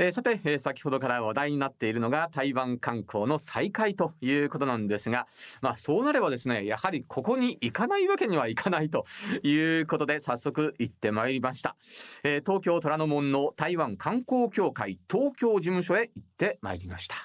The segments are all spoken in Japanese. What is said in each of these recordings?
えー、さて、えー、先ほどから話題になっているのが台湾観光の再開ということなんですが、まあそうなればですね、やはりここに行かないわけにはいかないということで早速行ってまいりました。えー、東京虎ノ門の台湾観光協会東京事務所へ行ってまいりました。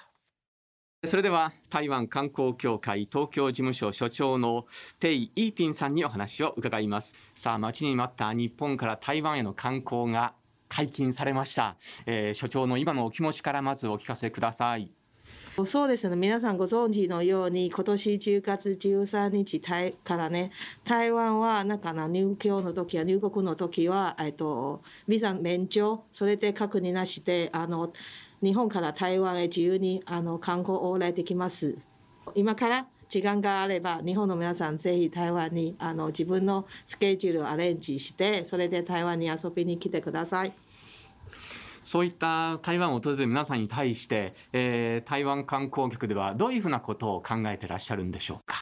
それでは台湾観光協会東京事務所所長のテイ・イーピンさんにお話を伺います。さあ待ちに待った日本から台湾への観光が解禁されました、えー、所長の今のお気持ちからまずお聞かせくださいそうですね皆さんご存知のように今年10月13日からね台湾はなんかな入居の時や入国の時は、えっと、ビザ免除それで確認なしであの日本から台湾へ自由にあの観光往来できます。今から時間があれば日本の皆さんぜひ台湾にあの自分のスケジュールをアレンジしてそれで台湾に遊びに来てください。そういった台湾を訪れる皆さんに対して、えー、台湾観光客ではどういうふうなことを考えてらっしゃるんでしょうか？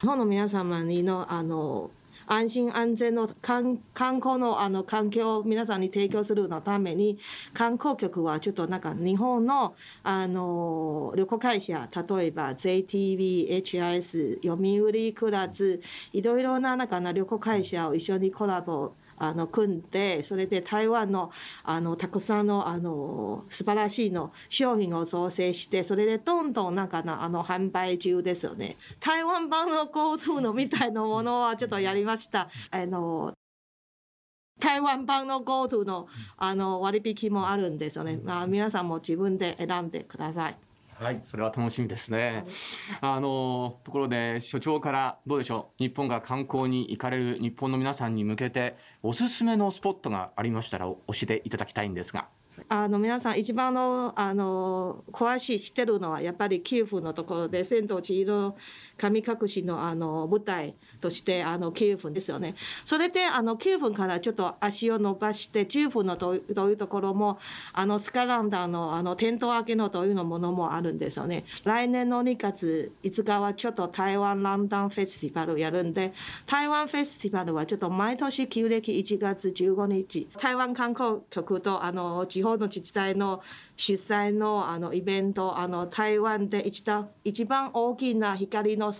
日本の皆様にのあの安心安全の観光のあの環境を皆さんに提供するのために観光局はちょっとなんか日本のあの旅行会社例えば JTB、HIS、読売クラスいろいろななんかな旅行会社を一緒にコラボあの組んでそれで台湾のあのたくさんのあの素晴らしいの商品を造成してそれでどんどんなんかなあの販売中ですよね。台湾版の GoTo のみたいなものはちょっとやりました。あの台湾版の GoTo のあの割引もあるんですよね、まあ、皆さんも自分で選んでください。はい、それは楽しみですね。あのところで所長からどうでしょう。日本が観光に行かれる日本の皆さんに向けておすすめのスポットがありましたら教えていただきたいんですが。あの皆さん一番のあの詳しい知ってるのはやっぱりキエフのところで千と千尋神隠しのあの舞台としてあの9分ですよね。それであの9分からちょっと足を伸ばして10分のというところもあのスカランダーのあのテント明けのというのものもあるんですよね。来年の2月5日はちょっと台湾ランダンフェスティバルやるんで台湾フェスティバルはちょっと毎年旧暦1月15日台湾観光局とあの地方の自治体の主催のあのイベントあの台湾で一番一番大きな光の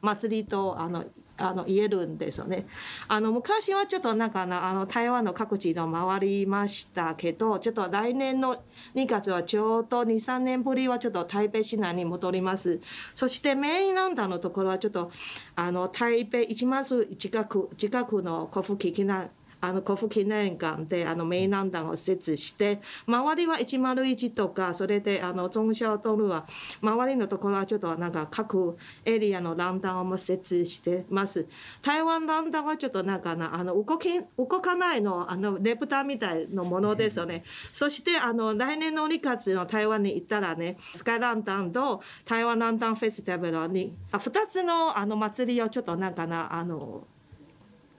祭りとあのあの言えるんですよね。あの昔はちょっとなんかあの台湾の各地の回りましたけどちょっと来年の2月はちょうど23年ぶりはちょっと台北市内に戻ります。そしてメインランダーのところはちょっとあの台北一松近く近くの古墳機なあの古府記念館であのメインランダンを設置して周りは101とかそれであの中小道路は周りのところはちょっとなんか各エリアのランダンを設置してます。台湾ランダンはちょっとなんかなあの動き動かないのあのレプターみたいなものですよね、そしてあの来年の2月の台湾に行ったらねスカイランタンと台湾ランタンフェスティバルにあ2つのあの祭りをちょっとなんかなあの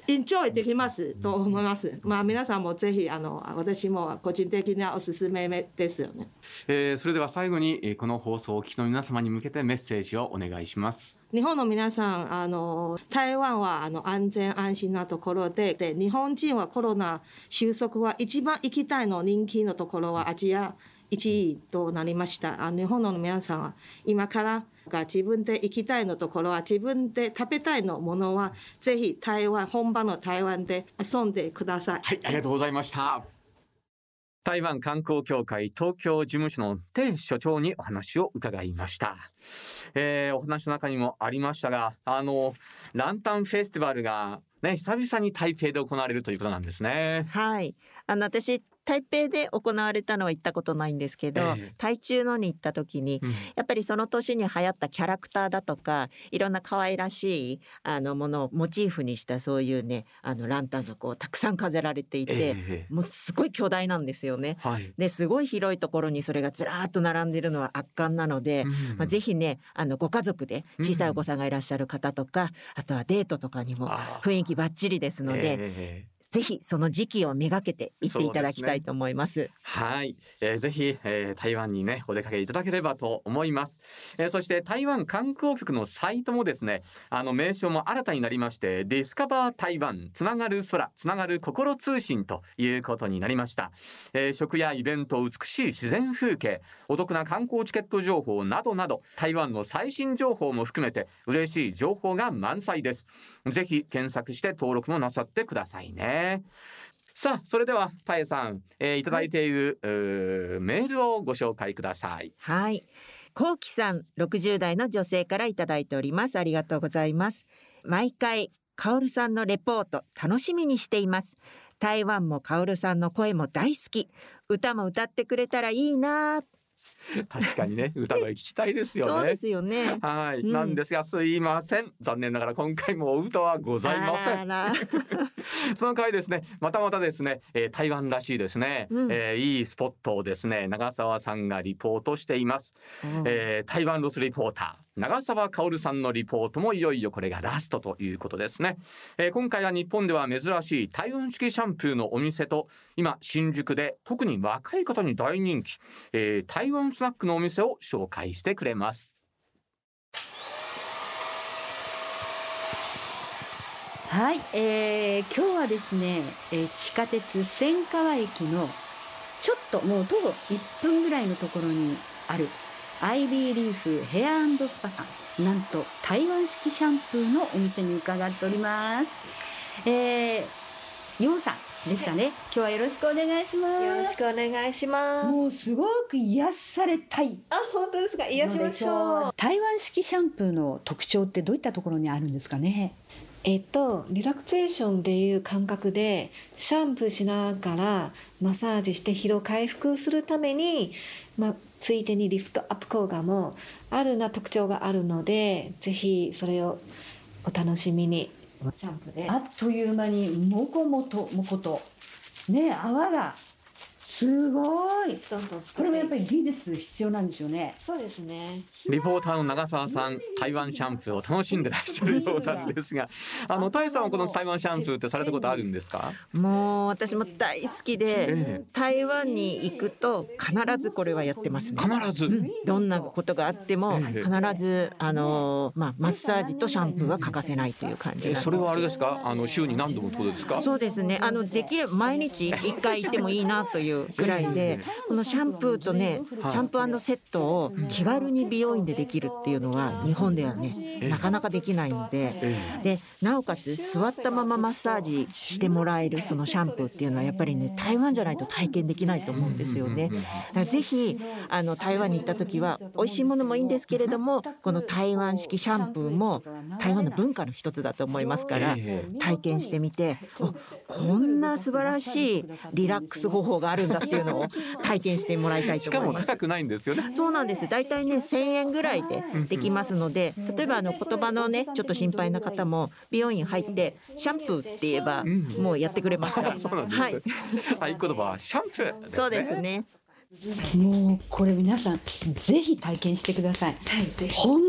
エンジョイできますと思います。まあ皆さんもぜひあの私も個人的にはおすすめですよね。えー、それでは最後にこの放送をお聞きの皆様に向けてメッセージをお願いします。日本の皆さんあの台湾はあの安全安心なところでで日本人はコロナ収束は一番行きたいの人気のところはアジア1位となりました。あ日本の皆さんは今からが自分で行きたいのところは自分で食べたいのものはぜひ台湾本場の台湾で遊んでください。はい、ありがとうございました。台湾観光協会東京事務所の鄭所長にお話を伺いました、えー、お話の中にもありましたがあのランタンフェスティバルがね久々に台北で行われるということなんですねはいあの私台北で行われたのは行ったことないんですけど、えー、台中のに行った時に、うん、やっぱりその年に流行ったキャラクターだとかいろんな可愛らしいあのものをモチーフにしたそういうねあのランタンがこうたくさん飾られていて、えー、もうすごい巨大なんですよね。はい、ですごい広いところにそれがずらっと並んでるのは圧巻なので、うん、まあ、ぜひねあのご家族で小さいお子さんがいらっしゃる方とか、うん、あとはデートとかにも雰囲気ばっちりですので。えーぜひその時期をめがけて行っていただきたいと思います。すね、はい、えー、ぜひ、えー、台湾にねお出かけいただければと思います。えー、そして台湾観光局のサイトもですね、あの名称も新たになりまして、ディスカバー台湾つながる空つながる心通信ということになりました。えー、食やイベント、美しい自然風景、お得な観光チケット情報などなど台湾の最新情報も含めて嬉しい情報が満載です。ぜひ検索して登録もなさってくださいね。さあそれではたえさん、えー、いただいている、はい、メールをご紹介ください。はい。こうきさん60代の女性からいただいております。ありがとうございます。毎回カオルさんのレポート楽しみにしています。台湾もカオルさんの声も大好き。歌も歌ってくれたらいいな 確かにね歌声聞きたいですよね。そうですよね。はい、うん、なんですがすいません。残念ながら今回もお歌はございません。その回ですねまたまたですね、えー、台湾らしいですね、うん、えー、いいスポットをですね長澤さんがリポートしています、うん、えー、台湾ロスリポーター長澤薫さんのリポートもいよいよこれがラストということですね、えー、今回は日本では珍しい台湾式シャンプーのお店と今新宿で特に若い方に大人気、えー、台湾スナックのお店を紹介してくれます。はい、えー、今日はですね、えー、地下鉄千川駅のちょっともう徒歩1分ぐらいのところにあるアイビーリーフヘアスパさん。なんと台湾式シャンプーのお店に伺っております。えー、ヨウさんでしたね。今日はよろしくお願いします。よろしくお願いします。もうすごく癒されたい。あ本当ですか？癒しましょう。台湾式シャンプーの特徴ってどういったところにあるんですかね？えっとリラクゼーションっていう感覚でシャンプーしながらマッサージして疲労回復するために、まあ、ついでにリフトアップ効果もあるな特徴があるのでぜひそれをお楽しみに。シャンプーであっという間にもこもともことね泡がすごい。どんどんこれもやっぱり技術必要なんですよね。そうですね。リポーターの長澤さん台湾シャンプーを楽しんでらっしゃるようなんですが あのタイさんはこの台湾シャンプーってされたことあるんですか？もう私も大好きで、台湾に行くと必ずこれはやってますね。必ず、うん、どんなことがあっても必ずあのまあマッサージとシャンプーは欠かせないという感じそれはあれですか？あの週に何度もってことですか？そうですね。あのできれば毎日一回行ってもいいなというぐらいでこのシャンプーとねシャンプーセットを気軽に美容院でできるっていうのは日本ではねなかなかできないのででなおかつ座ったままマッサージしてもらえるそのシャンプーっていうのはやっぱりね台湾じゃないと体験できないと思うんですよね。だからぜひあの台湾に行った時は美味しいものもいいんですけれどもこの台湾式シャンプーも台湾の文化の一つだと思いますから体験してみてこんな素晴らしいリラックス方法があるんだっていうのを体験してもらいたいと思います。高くないんですよね。そうなんです。大体ね1000円ぐらいでできますので、例えばあの言葉のねちょっと心配な方も美容院入ってシャンプーって言えばもうやってくれますから。はい。合言葉はシャンプー、ね、そうですね。もうこれ皆さんぜひ体験してください。はい、本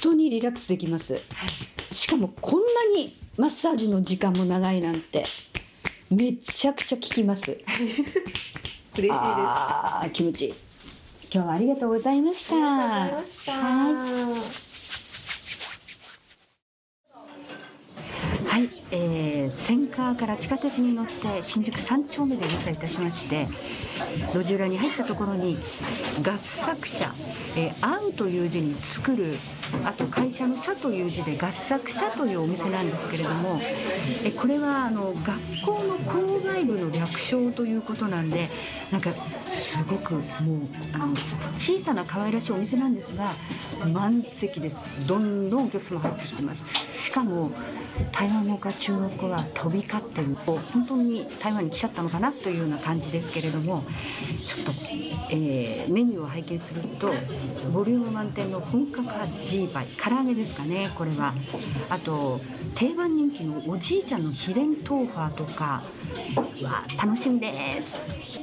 当にリラックスできます。はい、しかもこんなにマッサージの時間も長いなんてめちゃくちゃ効きます。嬉しいです。あ気持ちいい。今日はありがとうございました。はいはい、えー、千川から地下鉄に乗って新宿三丁目で入社いたしまして路地裏に入ったところに合作者「えー、会う」という字に作るあと会社の社という字で合作社というお店なんですけれどもえこれはあの学校の校外部の略称ということなんでなんかすごくもうあの小さな可愛らしいお店なんですが満席です。どんどんお客様入ってきてます。しかも台湾語か中国語は飛び交ってる本当に台湾に来ちゃったのかなというような感じですけれどもちょっと、えー、メニューを拝見するとボリューム満点の本格派 G バイ唐揚げですかねこれは。あと定番人気のおじいちゃんの秘伝豆腐とかわ楽しみです。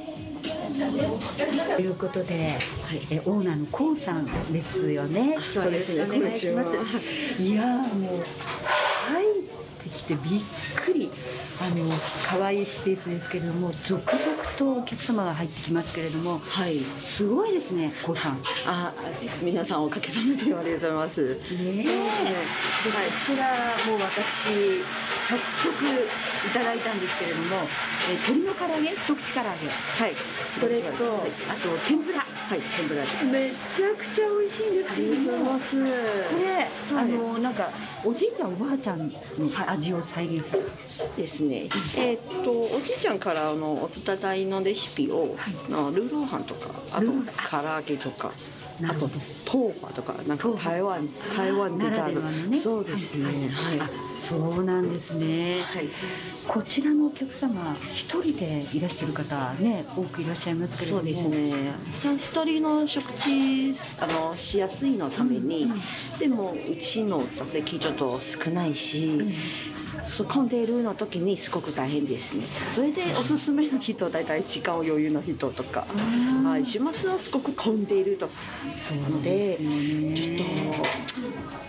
ということで、はい、えオーナーのコウさんですよね。そうですね。お願いします。いやもう入ってきしてびっくりあの可愛いスペースですけれども続々とお客様が入ってきますけれどもはい。すごいですねこうさん。あ、皆さんおかげさまでありがとうございます。ねえ、でこちらもう私早速いただいたんですけれども、えー鶏の唐揚げ一口唐揚げはい。それと、はい、あと天ぷらはい、天ぷらで。めちゃくちゃ美味しいんですありがとうございます。これ、あのなんかおじいちゃんおばあちゃんの味を再現する、そうですね。えーっとおじいちゃんからあのお伝えのレシピを、のルーローハンとか、あと唐揚げとか。あとなるほど豆腐とかなんか台湾台湾でならではのね。そうですね。はい。あそうなんですね、はい。こちらのお客様一人でいらっしゃる方ね多くいらっしゃいますけれども。そうですね。一人の食事あのしやすいのために、でもうちの座席ちょっと少ないし、そう混んでいるの時にすごく大変ですね。それでおすすめの人大体時間余裕の人とか、はい、週末はすごく混んでいると。のでちょっと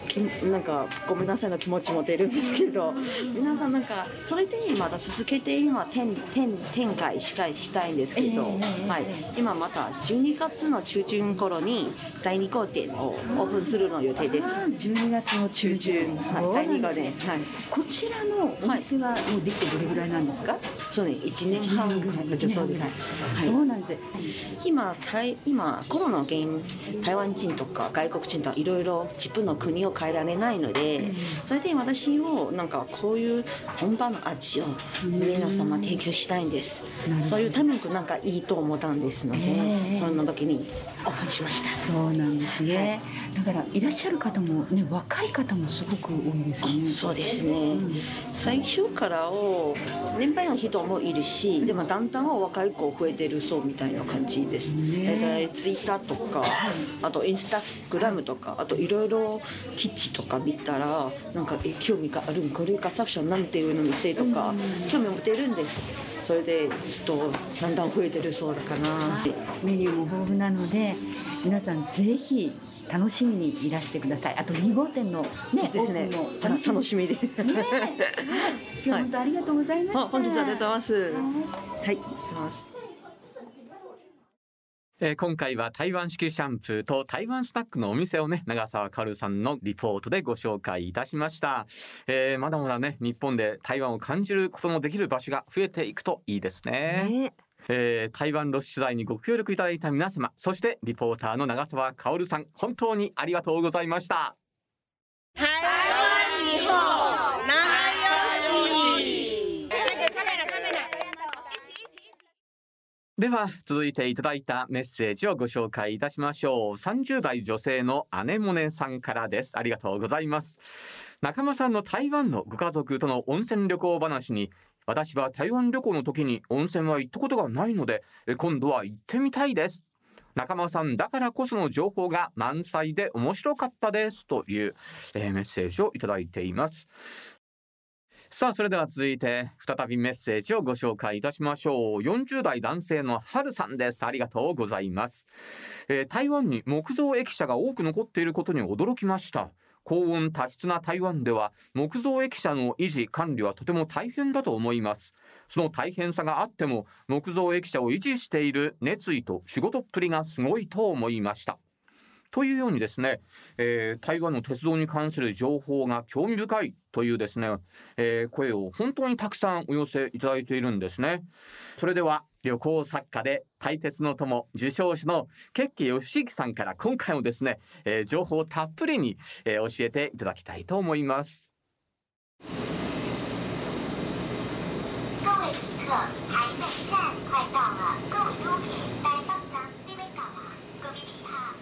きなんかごめんなさいの気持ちも出るんですけど 皆さんなんかそれでまだ続けて今展展展開したいしたいんですけど、はい、今また12月の中旬頃に第2号店をオープンするの予定です。あー12月の中中旬、旬はい、第2号店、はい、こちらのお店はもうできてどれぐらいなんですか、そうね、1年半ぐらいそうです。はい。そうなんです。今台今コロナ原因台湾人とか外国人とかいろいろ自分の国を変えられないので、それで私をなんかこういう本場の味を皆様提供したいんです、そういうためになんかいいと思ったんですので、ええ。その時にオープンしました。そうなんですね、だからいらっしゃる方もね若い方もすごく多いですよね。そうですね、最初からを年配の人もいるしでもだんだん若い子増えてるそうみたいな感じです、ね。大体ツイッターとかあとインスタグラムとかあといろいろ記事とか見たらなんかえ興味があるこれが作者なんていうの店とか興味を持てるんです。それでちょっとだんだん増えてるそうだかなメニューも豊富なので皆さんぜひ楽しみにいらしてください。あと2号店のねですね。楽しみで。ね。えはい。今日は本当ありがとうございました、あ本日はありがとうございます。はい。はいありがとうございますえー今回は台湾式シャンプーと台湾スナックのお店をね長澤かるさんのリポートでご紹介いたしました、えーまだまだね日本で台湾を感じることのできる場所が増えていくといいですね。ね。えー台湾ロス取材にご協力いただいた皆様そしてリポーターの長澤かおるさん本当にありがとうございました台湾日本仲良しカメラカメラでは続いていただいたメッセージをご紹介いたしましょう。30代女性の姉もねさんからです。ありがとうございます。中間さんの台湾のご家族との温泉旅行話に私は台湾旅行の時に温泉は行ったことがないのでえ今度は行ってみたいです。中間さんだからこその情報が満載で面白かったです。という、えーメッセージをいただいています。さあそれでは続いて再びメッセージをご紹介いたしましょう。40代男性の春さんです。ありがとうございます、えー台湾に木造駅舎が多く残っていることに驚きました。高温多湿な台湾では木造駅舎の維持管理はとても大変だと思います。その大変さがあっても木造駅舎を維持している熱意と仕事っぷりがすごいと思いました。というようにですね、えー台湾の鉄道に関する情報が興味深いというですね、えー声を本当にたくさんお寄せいただいているんですね。それでは旅行作家で大鉄の友受賞者のケッケ義行さんから今回もですね、えー情報をたっぷりに、えー教えていただきたいと思います。各位旅客，台北站快到了，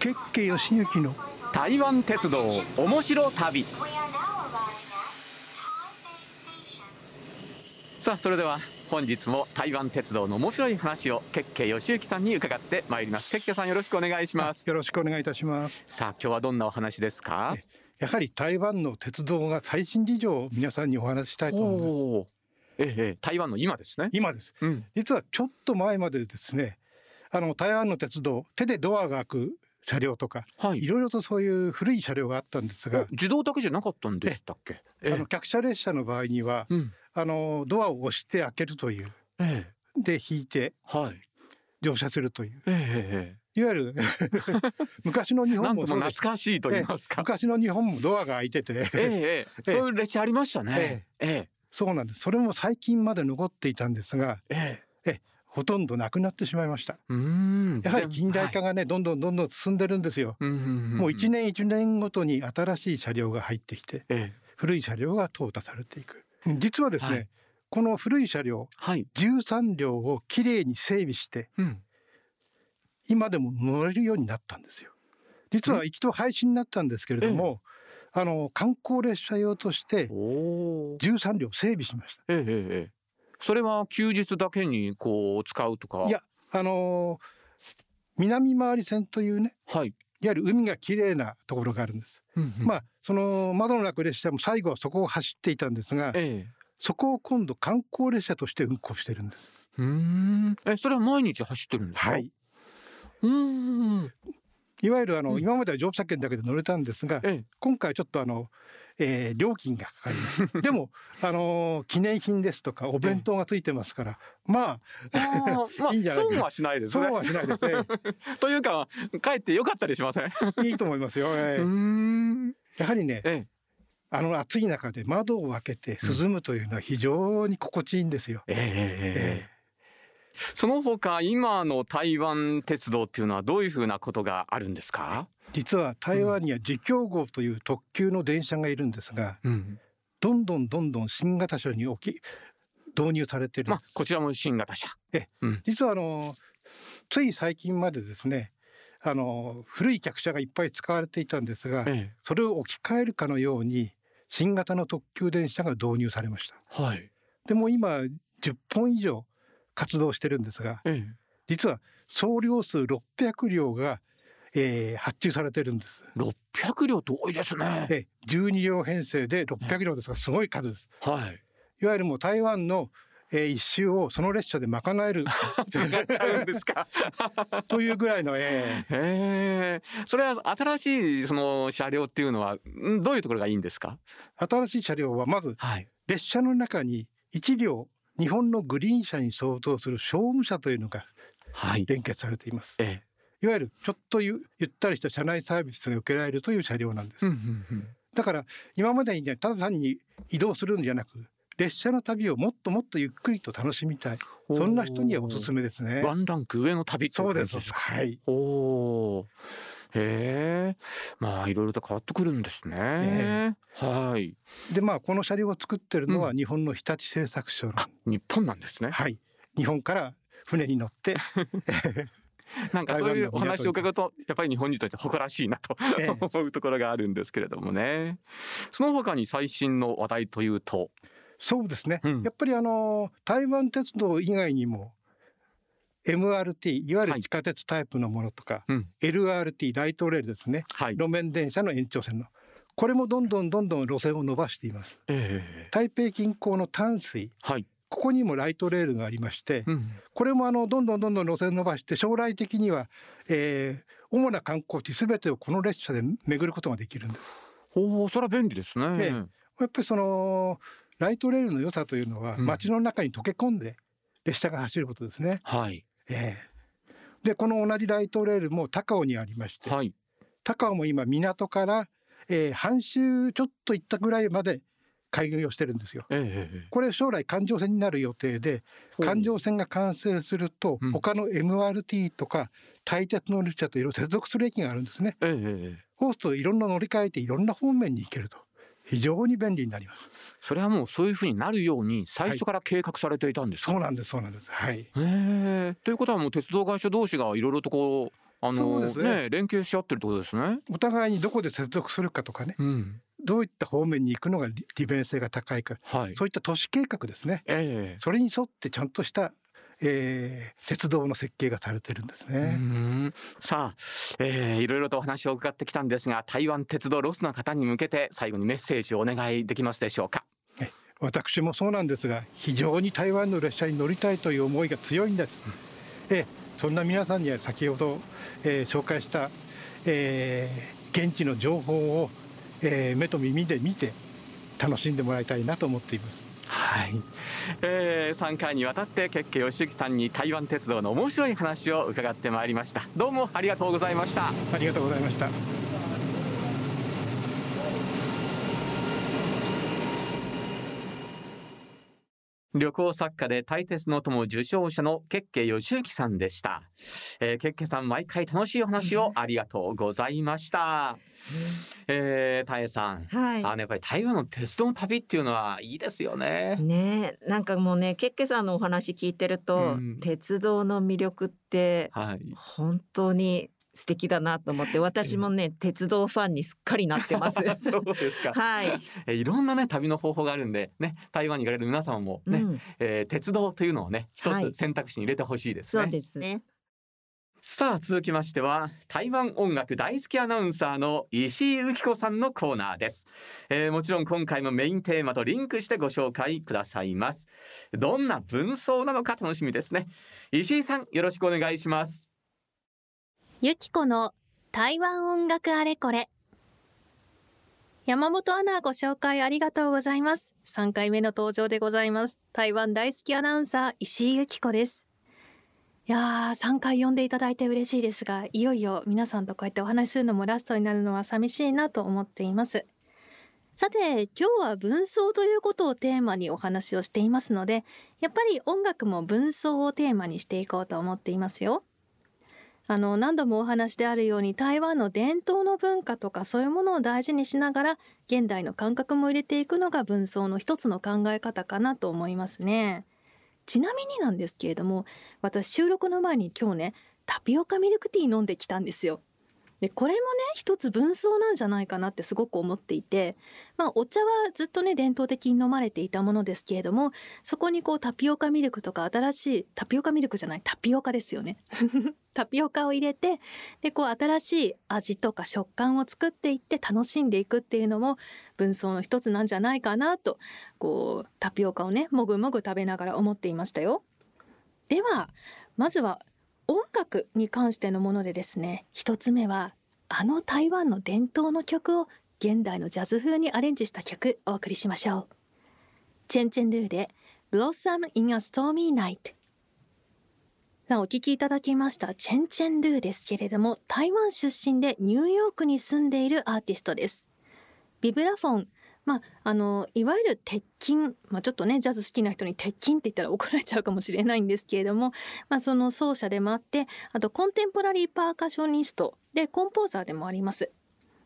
旅客。ケッケ義行の台湾鉄道面白旅.さあそれでは本日も台湾鉄道の面白い話をケッケ義行さんに伺ってまいります。ケッケさんよろしくお願いしますよ。ろしくお願いいたしますさあ今日はどんなお話ですか？やはり台湾の鉄道が最新事情を皆さんにお話ししたいと思いますええ台湾の今ですね。今ですうん。実はちょっと前までですねあの台湾の鉄道手でドアが開く車両とか、はい。いろいろとそういう古い車両があったんですが、自動だけじゃなかったんでしたっけ？えあの客車列車の場合には、うん。あのドアを押して開けるという。ええ。で引いてはい。乗車するという。ええいわゆる 昔の日本も懐かしいと言いますか。昔の日本もドアが開いてて。ええ ええ。そういう列車ありましたね。ええ。そうなんです。それも最近まで残っていたんですがええほとんどなくなってしまいました。やはり近代化がね、どんどんどんどん進んでるんですよ、もう一年一年ごとに新しい車両が入ってきてええ。古い車両が淘汰されていく。実はですね、はい。この古い車両はい。13両をきれいに整備してうん。今でも乗れるようになったんですよ。実は一度廃止になったんですけれども、あの観光列車用としておお13両整備しましええええええそれは休日だけにこう使うとか？たいやあのー南回り線というねはい、いわゆる海がきれいなところがあるんです、うんうん。まあその窓のなく列車も最後はそこを走っていたんですがええ。そこを今度観光列車として運行してるんです。うーん。えそれは毎日走ってるんですか？はい、うーん。いわゆるあの、うん。今までは乗車券だけで乗れたんですがええ。今回ちょっとあの、えー料金がかかります。でも あのー記念品ですとかお弁当がついてますから、まあまあ いいんじゃない損はしないですね。そうはしないです。ね というか帰ってよかったりしません？いいと思いますよ、えうーやはりねええ。あの暑い中で窓を開けて涼むというのは非常に心地いいんですよ、えええええ。ええ。その他今の台湾鉄道っていうのはどういうふうなことがあるんですか、実は台湾には自強号という特急の電車がいるんですがうん、どんどんどんどん新型車に置き導入されてるんです、まあこちらも新型車。実はあのつい最近までですねあの古い客車がいっぱい使われていたんですがえそれを置き換えるかのように新型の特急電車が導入されました。えはい。でも今10本以上活動してるんですがええ。実は総量数600両が、えー発注されてるんです。600両と多いですね。で12両編成で600両ですからすごい数です。はい。いわゆるもう台湾の、えー一周をその列車で賄える。使っちゃうんですか。というぐらいの、えー。へえそれは新しいその車両っていうのはんどういうところがいいんですか？新しい車両はまずはい。列車の中に1両日本のグリーン車に相当する商務車というのがはい。連結されています。ええいわゆるちょっとゆゆったりした車内サービスが受けられるという車両なんです。だから今までにねただ単に移動するんじゃなく列車の旅をもっともっとゆっくりと楽しみたい。そんな人にはおすすめですね。ワンランク上の旅そううです。はい。おおへえ。まあいろいろと変わってくるんですね、えはい。でまあこの車両を作ってるのはう日本の日立製作所なん日本なんですね。はい。日本から船に乗って なんかそういうお話を伺うとやっぱり日本人として誇らしいなとええ。思うところがあるんですけれどもね。その他に最新の話題というと？そうですね、うん。やっぱりあの台湾鉄道以外にも MRT いわゆる地下鉄タイプのものとか、うん。LRT ライトレールですね。はい。路面電車の延長線の。これもどんどんどんどん路線を伸ばしています。ええ。台北近郊の淡水。はい、ここにもライトレールがありまして、うん、これもあのどんどんどんどん路線伸ばして将来的には、えー主な観光地すべてをこの列車で巡ることができるんです。おおそれは便利ですね、ええ。やっぱりそのライトレールの良さというのはうん。街の中に溶け込んで列車が走ることですね。はい。ええ。でこの同じライトレールも高尾にありまして、はい。高尾も今港から、えー半周ちょっと行ったぐらいまで開業してるんですよ。ええこれ将来環状線になる予定で環状線が完成するとうん他の MRT とか大鉄の列車といろいろ接続する駅があるんですね。ええええそうするといろんな乗り換えていろんな方面に行けると非常に便利になります。それはもうそういうふうになるように最初から計画されていたんですか、そうなんですそうなんです。はい。ということはもう鉄道会社同士がいろいろとこうあそのねね連携し合ってるってことですね。お互いにどこで接続するかとかねうん、どういった方面に行くのが利利便性が高いかはい。そういった都市計画ですねええそれに沿ってちゃんとした、えー鉄道の設計がされてるんですうね。んさあ、えーいろいろとお話を伺ってきたんですが台湾鉄道ロスの方に向けて最後にメッセージをお願いできますでしょうか。私もそうなんですが非常に台湾の列車に乗りたいという思いが強いんです。えそんな皆さんには先ほど、えー紹介した、えー現地の情報を、えー目と耳で見て楽しんでもらいたいなと思っています。はい、えー、3回にわたってケッケ義行さんに台湾鉄道の面白い話を伺ってまいりましたどうもありがとうございましたありがとうございました。旅行作家で大鉄の友受賞者のケッケ義行さんでした、えー、ケッケさん毎回楽しいお話をありがとうございました、えー、タエさん。はい。あのやっぱり台湾の鉄道の旅っていうのはいいですよね。ね。えなんかもうねケッケさんのお話聞いてると、うん。鉄道の魅力ってはい。本当に素敵だなと思って私もね鉄道ファンにすっかりなってます。そうですか、はい、えーいろんなね旅の方法があるんでね台湾に行かれる皆様もね、うん、えー鉄道というのをね一はい。つ選択肢に入れてほしいですね、そうですね。さあ続きましては台湾音楽大好きアナウンサーの石井由紀子さんのコーナーです、えーもちろん今回もメインテーマとリンクしてご紹介くださいます。どんな文章なのか楽しみですね。石井さんよろしくお願いしますゆきこの台湾音楽あれこれ。山本アナご紹介ありがとうございます。3回目の登場でございます。台湾大好きアナウンサー石井ゆきこです。いやー、3回呼んでいただいて嬉しいですが、いよいよ皆さんとこうやってお話しするのもラストになるのは寂しいなと思っています。さて、今日は文章ということをテーマにお話をしていますので、やっぱり音楽も文章をテーマにしていこうと思っていますよ。あの何度もお話であるように台湾の伝統の文化とかそういうものを大事にしながら現代の感覚も入れていくのが文装の一つの考え方かなと思いますね。ちなみになんですけれども私収録の前に今日ねタピオカミルクティー飲んできたんですよ。でこれもね一つ文章なんじゃないかなってすごく思っていてまあお茶はずっとね伝統的に飲まれていたものですけれどもそこにこうタピオカミルクとか新しいタピオカミルクじゃないタピオカですよね タピオカを入れてでこう新しい味とか食感を作っていって楽しんでいくっていうのも文章の一つなんじゃないかなとこうタピオカをねもぐもぐ食べながら思っていましたよ。ではまずは音楽に関してのものでですね一つ目はあの台湾の伝統の曲を現代のジャズ風にアレンジした曲お送りしましょう。チェンチェンルーで Blossom in a Stormy Night さあお聞きいただきましたチェンチェンルーですけれども台湾出身でニューヨークに住んでいるアーティストですビブラフォンまあ、あのいわゆる鉄筋、まあ、ちょっとねジャズ好きな人に鉄筋って言ったら怒られちゃうかもしれないんですけれども、まあ、その奏者でもあってあとコンテンポラリーパーカッショニストでコンポーザーでもあります。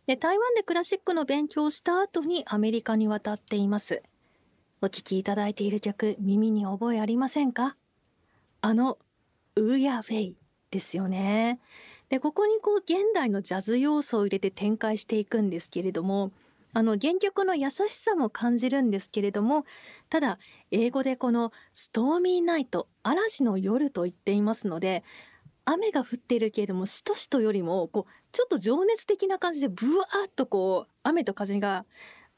で台湾でクラシックの勉強をした後にアメリカに渡っています。お聴きいただいている曲耳に覚えありませんか？あのウーヤーフェイですよね。でここにこう現代のジャズ要素を入れて展開していくんですけれどもあの原曲の優しさも感じるんですけれどもただ英語でこの「ストーミーナイト」嵐の夜と言っていますので雨が降っているけれどもしとしとよりもこうちょっと情熱的な感じでブワーッとこう雨と風が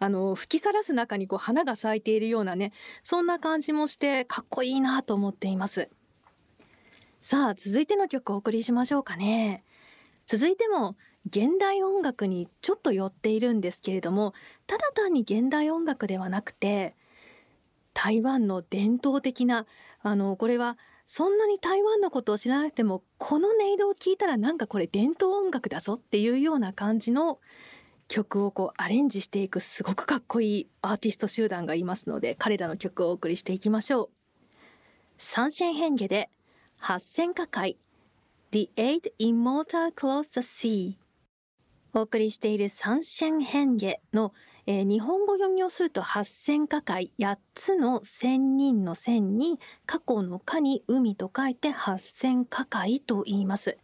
あの吹きさらす中にこう花が咲いているようなねそんな感じもしてかっこいいなと思っています。さあ続いての曲をお送りしましょうかね。続いても現代音楽にちょっと寄っているんですけれどもただ単に現代音楽ではなくて台湾の伝統的なあのこれはそんなに台湾のことを知らなくてもこの音色を聞いたらなんかこれ伝統音楽だぞっていうような感じの曲をこうアレンジしていくすごくかっこいいアーティスト集団がいますので彼らの曲をお送りしていきましょう。サンシェンヘンゲで八千歌会 The Eight Immortal Close the Sea お送りしているサンシェンヘンゲの、えー日本語読みをすると八千歌会八つの千人の千に過去の歌に海と書いて八千歌会と言います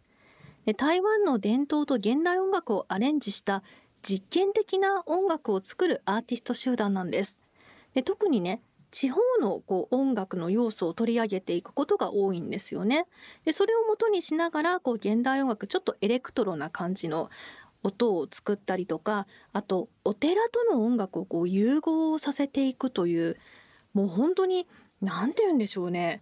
台湾の伝統と現代音楽をアレンジした実験的な音楽を作るアーティスト集団なんですで特にね地方のこう音楽の要素を取り上げていくことが多いんですよね。でそれを元にしながらこう現代音楽ちょっとエレクトロな感じの音を作ったりとかあとお寺との音楽をこう融合させていくというもう本当に何て言うんでしょうね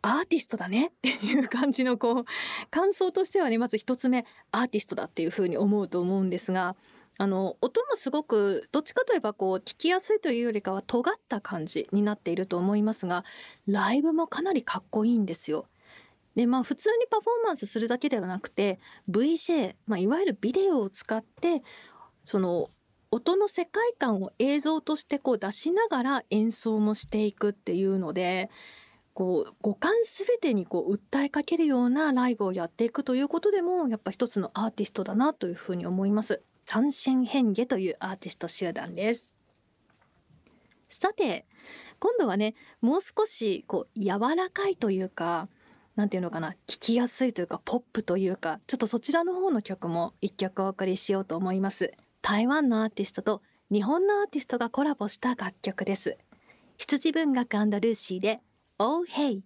アーティストだねっていう感じのこう感想としてはねまず一つ目アーティストだっていうふうに思うと思うんですがあの音もすごくどっちかといえばこう聞きやすいというよりかは尖った感じになっていると思いますがライブもかなりかっこいいんですよ。でまあ普通にパフォーマンスするだけではなくて VJ、まあ、いわゆるビデオを使ってその音の世界観を映像としてこう出しながら演奏もしていくっていうのでこう五感すべてにこう訴えかけるようなライブをやっていくということでもやっぱ一つのアーティストだなというふうに思います。三線変化というアーティスト集団ですさて今度はねもう少しこう柔らかいというかなんていうのかな聞きやすいというかポップというかちょっとそちらの方の曲も一曲お送りしようと思います。台湾のアーティストと日本のアーティストがコラボした楽曲です。羊文学ルーシーで Oh Hey!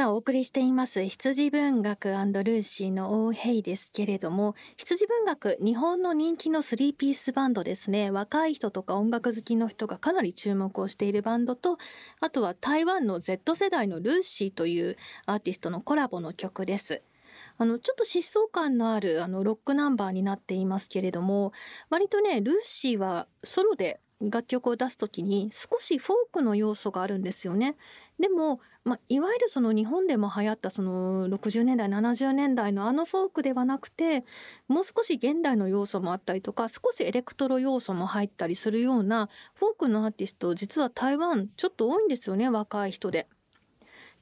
さあお送りしています羊文学ルーシーのオーヘイですけれども羊文学日本の人気のスリーピースバンドですね若い人とか音楽好きの人がかなり注目をしているバンドとあとは台湾の Z 世代のルーシーというアーティストのコラボの曲ですあのちょっと疾走感のあるあのロックナンバーになっていますけれども割とねルーシーはソロで楽曲を出す時に少しフォークの要素があるんですよね。でもまあ、いわゆるその日本でも流行ったその60年代70年代のあのフォークではなくてもう少し現代の要素もあったりとか少しエレクトロ要素も入ったりするようなフォークのアーティスト実は台湾ちょっと多いんですよね若い人で。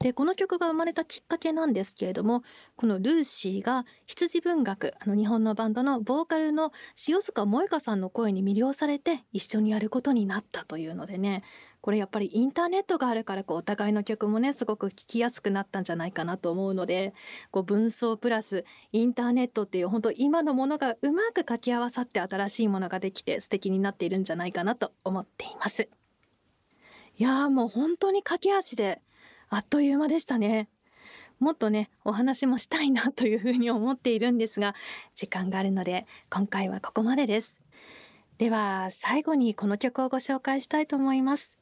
でこの曲が生まれたきっかけなんですけれどもこのルーシーが羊文学あの日本のバンドのボーカルの塩塚萌香さんの声に魅了されて一緒にやることになったというのでねこれやっぱりインターネットがあるからこうお互いの曲もねすごく聴きやすくなったんじゃないかなと思うのでこう文章プラスインターネットっていう本当今のものがうまく掛け合わさって新しいものができて素敵になっているんじゃないかなと思っています。いやもう本当に駆け足であっという間でしたね。もっとねお話もしたいなというふうに思っているんですが時間があるので今回はここまでです。では最後にこの曲をご紹介したいと思います。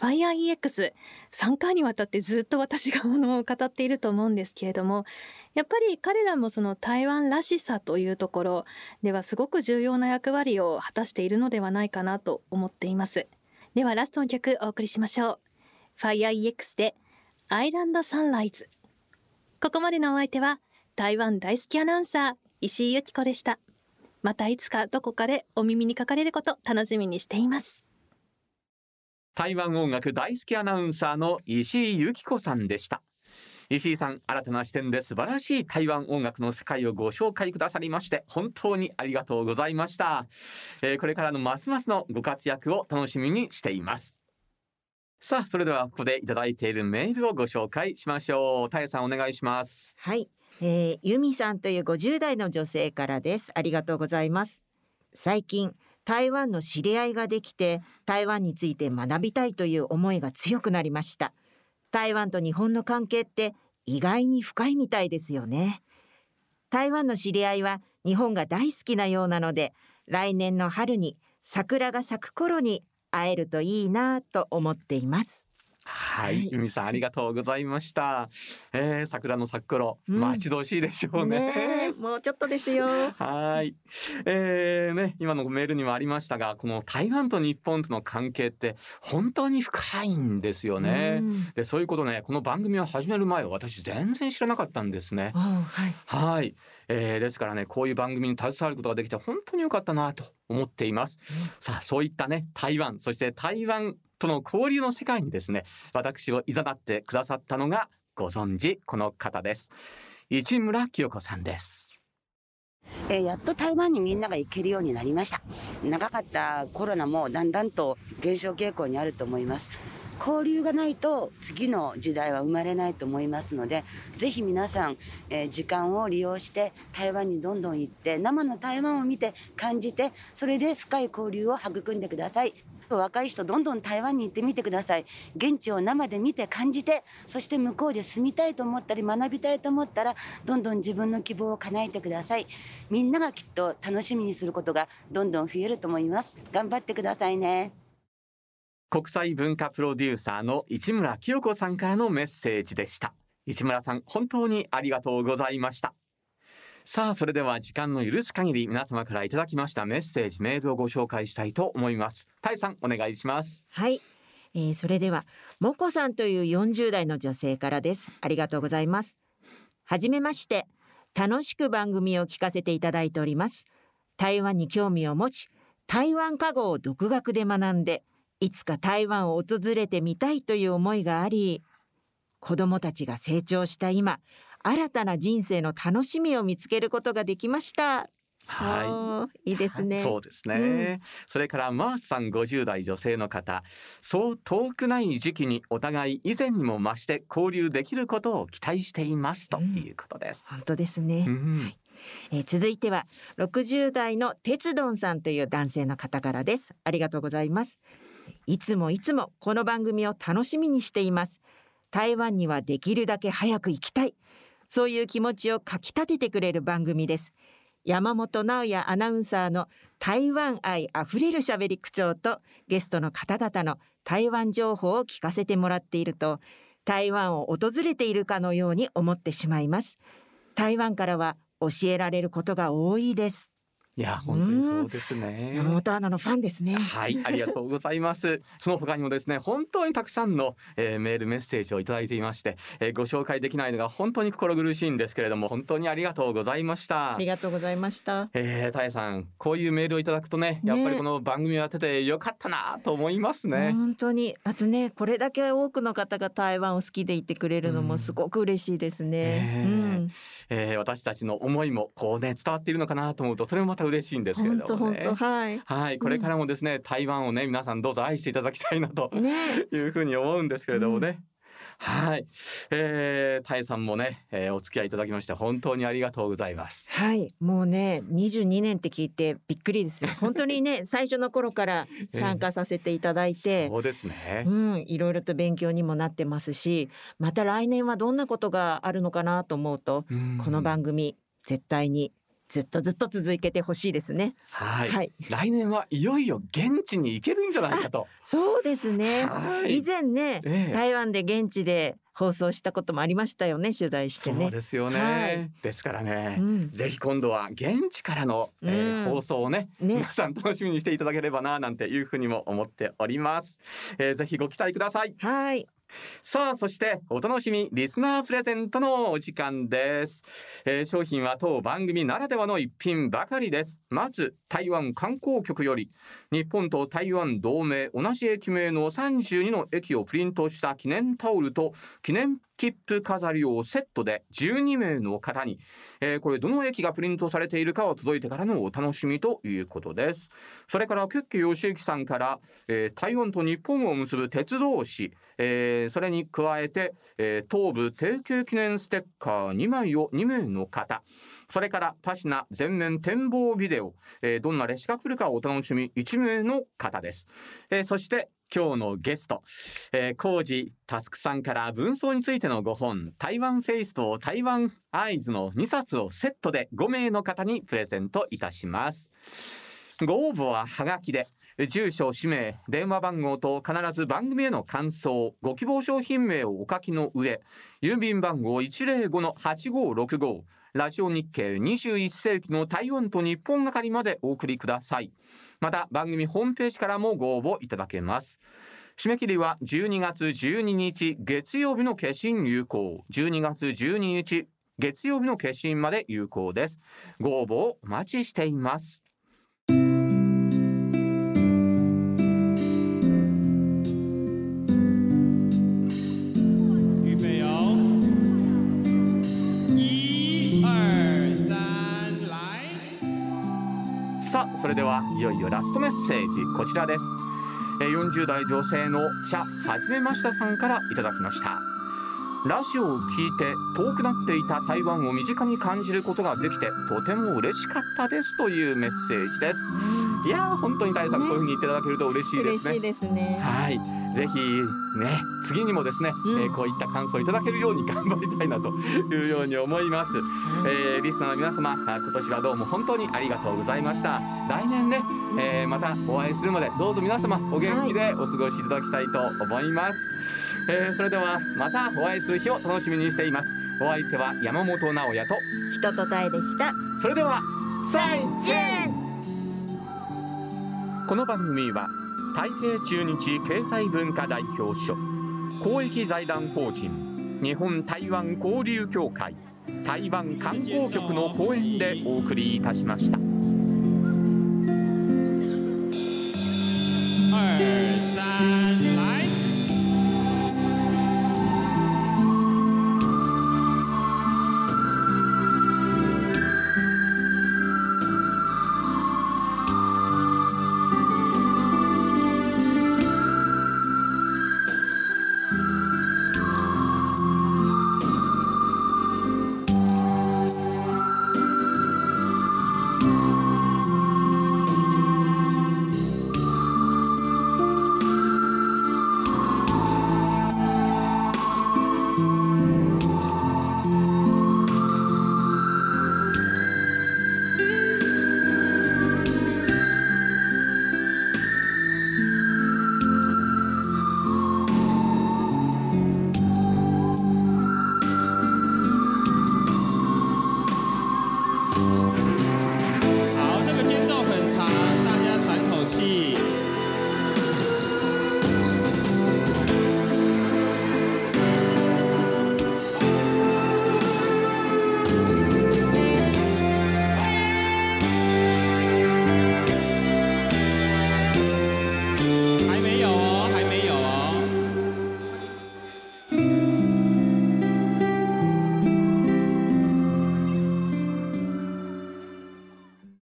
FireEX3 回にわたってずっと私があの語っていると思うんですけれどもやっぱり彼らもその台湾らしさというところではすごく重要な役割を果たしているのではないかなと思っています。ではラストの曲お送りしましょう。FireEX でアイランドサンライズ。ここまでのお相手は台湾大好きアナウンサー石井由紀子でした。またいつかどこかでお耳にかかれること楽しみにしています。台湾音楽大好きアナウンサーの石井由紀子さんでした。石井さん新たな視点で素晴らしい台湾音楽の世界をご紹介くださりまして本当にありがとうございました、えー、これからのますますのご活躍を楽しみにしています。さあそれではここでいただいているメールをご紹介しましょう。たえさんお願いします。はい。えー、由美さんという50代の女性からです。ありがとうございます。最近台湾の知り合いができて台湾について学びたいという思いが強くなりました。台湾と日本の関係って意外に深いみたいですよね。台湾の知り合いは日本が大好きなようなので来年の春に桜が咲く頃に会えるといいなと思っています。はい、由美さんありがとうございました。えー、桜の咲く頃、うん、待ち遠しいでしょうね。ねもうちょっとですよ。はい、えー、ね、今のメールにもありましたが、この台湾と日本との関係って本当に深いんですよね。で、そういうことね、この番組を始める前は私全然知らなかったんですね。はい。はい。えー、ですからねこういう番組に携わることができて本当に良かったなと思っています、うん、さあそういったね台湾そして台湾との交流の世界にですね私を誘ってくださったのがご存知この方です。市村清子さんです。えー、やっと台湾にみんなが行けるようになりました。長かったコロナもだんだんと減少傾向にあると思います。交流がないと次の時代は生まれないと思いますのでぜひ皆さん、えー、時間を利用して台湾にどんどん行って生の台湾を見て感じてそれで深い交流を育んでください。若い人どんどん台湾に行ってみてください。現地を生で見て感じてそして向こうで住みたいと思ったり学びたいと思ったらどんどん自分の希望を叶えてください。みんながきっと楽しみにすることがどんどん増えると思います。頑張ってくださいね。国際文化プロデューサーの市村清子さんからのメッセージでした。市村さん本当にありがとうございました。さあそれでは時間の許す限り皆様からいただきましたメッセージメールをご紹介したいと思います。タイさんお願いします。はい、えー、それではもこさんという40代の女性からです。ありがとうございます。はじめまして。楽しく番組を聞かせていただいております。台湾に興味を持ち台湾加護を独学で学んでいつか台湾を訪れてみたいという思いがあり子どもたちが成長した今新たな人生の楽しみを見つけることができました。はい。いいですね。そうですね、うん。それからマースさん50代女性の方。そう遠くない時期にお互い以前にも増して交流できることを期待していますということです、本当ですね、うん。えー続いては60代の鉄ドンさんという男性の方からです。ありがとうございます。いつもいつもこの番組を楽しみにしています。台湾にはできるだけ早く行きたいそういう気持ちをかき立ててくれる番組です。山本直也アナウンサーの台湾愛あふれるしゃべり口調とゲストの方々の台湾情報を聞かせてもらっていると台湾を訪れているかのように思ってしまいます。台湾からは教えられることが多いです。いや本当にそうですね。山本アナのファンですね。はい、ありがとうございます。その他にもですね、本当にたくさんの、えーメールメッセージをいただいていまして、えーご紹介できないのが本当に心苦しいんですけれども、本当にありがとうございました。あり。がとうございました。えー、タエさん、こういうメールをいただくとね、やっぱりこの番組をやっててよかったなと思いますね。本当に。あとねこれだけ多くの方が台湾を好きでいてくれるのもすごく嬉しいですね、ねえ。うん。えー私たちの思いもこうね伝わっているのかなと思うとそれもまた嬉しいんですけれどもね。当はいはい、これからもですね、台湾をね皆さんどうぞ愛していただきたいなとね いうふうに思うんですけれどもね。はい、えー、タイさんもね、えーお付き合いいただきまして本当にありがとうございます。はいもうね22年って聞いてびっくりですよ本当にね 最初の頃から参加させていただいて、そうですね。うん、いろいろと勉強にもなってますしまた来年はどんなことがあるのかなと思うと、うんこの番組絶対にずっとずっと続けてほしいですね。はい、はい。来年はいよいよ現地に行けるんじゃないかと。そうですね。はい。以前ね、ええ。台湾で現地で放送したこともありましたよね取材してね。そうですよね。はい。ですからね、うん。ぜひ今度は現地からの、えーうん。放送をねね。皆さん楽しみにしていただければななんていうふうにも思っております。えーぜひご期待ください。はいさあそしてお楽しみリスナープレゼントのお時間です、えー商品は当番組ならではの一品ばかりです。まず台湾観光局より日本と台湾同盟同じ駅名の32の駅をプリントした記念タオルと記念切符飾りをセットで12名の方に、えーこれどの駅がプリントされているかは届いてからのお楽しみということです。それからクッキー吉行さんから、えー台湾と日本を結ぶ鉄道誌、えーそれに加えて、え東部提携記念ステッカー2枚を2名の方。それからパシナ全面展望ビデオ、えどんな列車が来るかお楽しみ1名の方です、えそして今日のゲスト、えー、コージタスクさんから文章についての5本台湾フェイスと台湾アイズの2冊をセットで5名の方にプレゼントいたします。ご応募はハガキで住所氏名電話番号と必ず番組への感想ご希望商品名をお書きの上郵便番号105-8565ラジオ日経21世紀の台湾と日本係までお送りください。また番組ホームページからもご応募いただけます。締め切りは12月12日月曜日の決心有効。12月12日月曜日の決心まで有効です。ご応募をお待ちしています。それではいよいよラストメッセージこちらです。40代女性の茶はじめましたさんからいただきました。ラジオを聞いて遠くなっていた台湾を身近に感じることができてとても嬉しかったですというメッセージです。いいやー本当に大さん、こういうふうに言っていただけると嬉しいですね。嬉しいですね。はい、ぜひね次にもですね、うん。えーこういった感想をいただけるように頑張りたいなというように思います、えーリスナーの皆様あ今年はどうも本当にありがとうございました。来年ね、えーまたお会いするまでどうぞ皆様お元気でお過ごしいただきたいと思います、えーそれではまたお会いする日を楽しみにしています。お相手は山本直也と人とたえでした。それでは再见。この番組は台北中日経済文化代表所公益財団法人日本台湾交流協会台湾観光局の講演でお送りいたしました。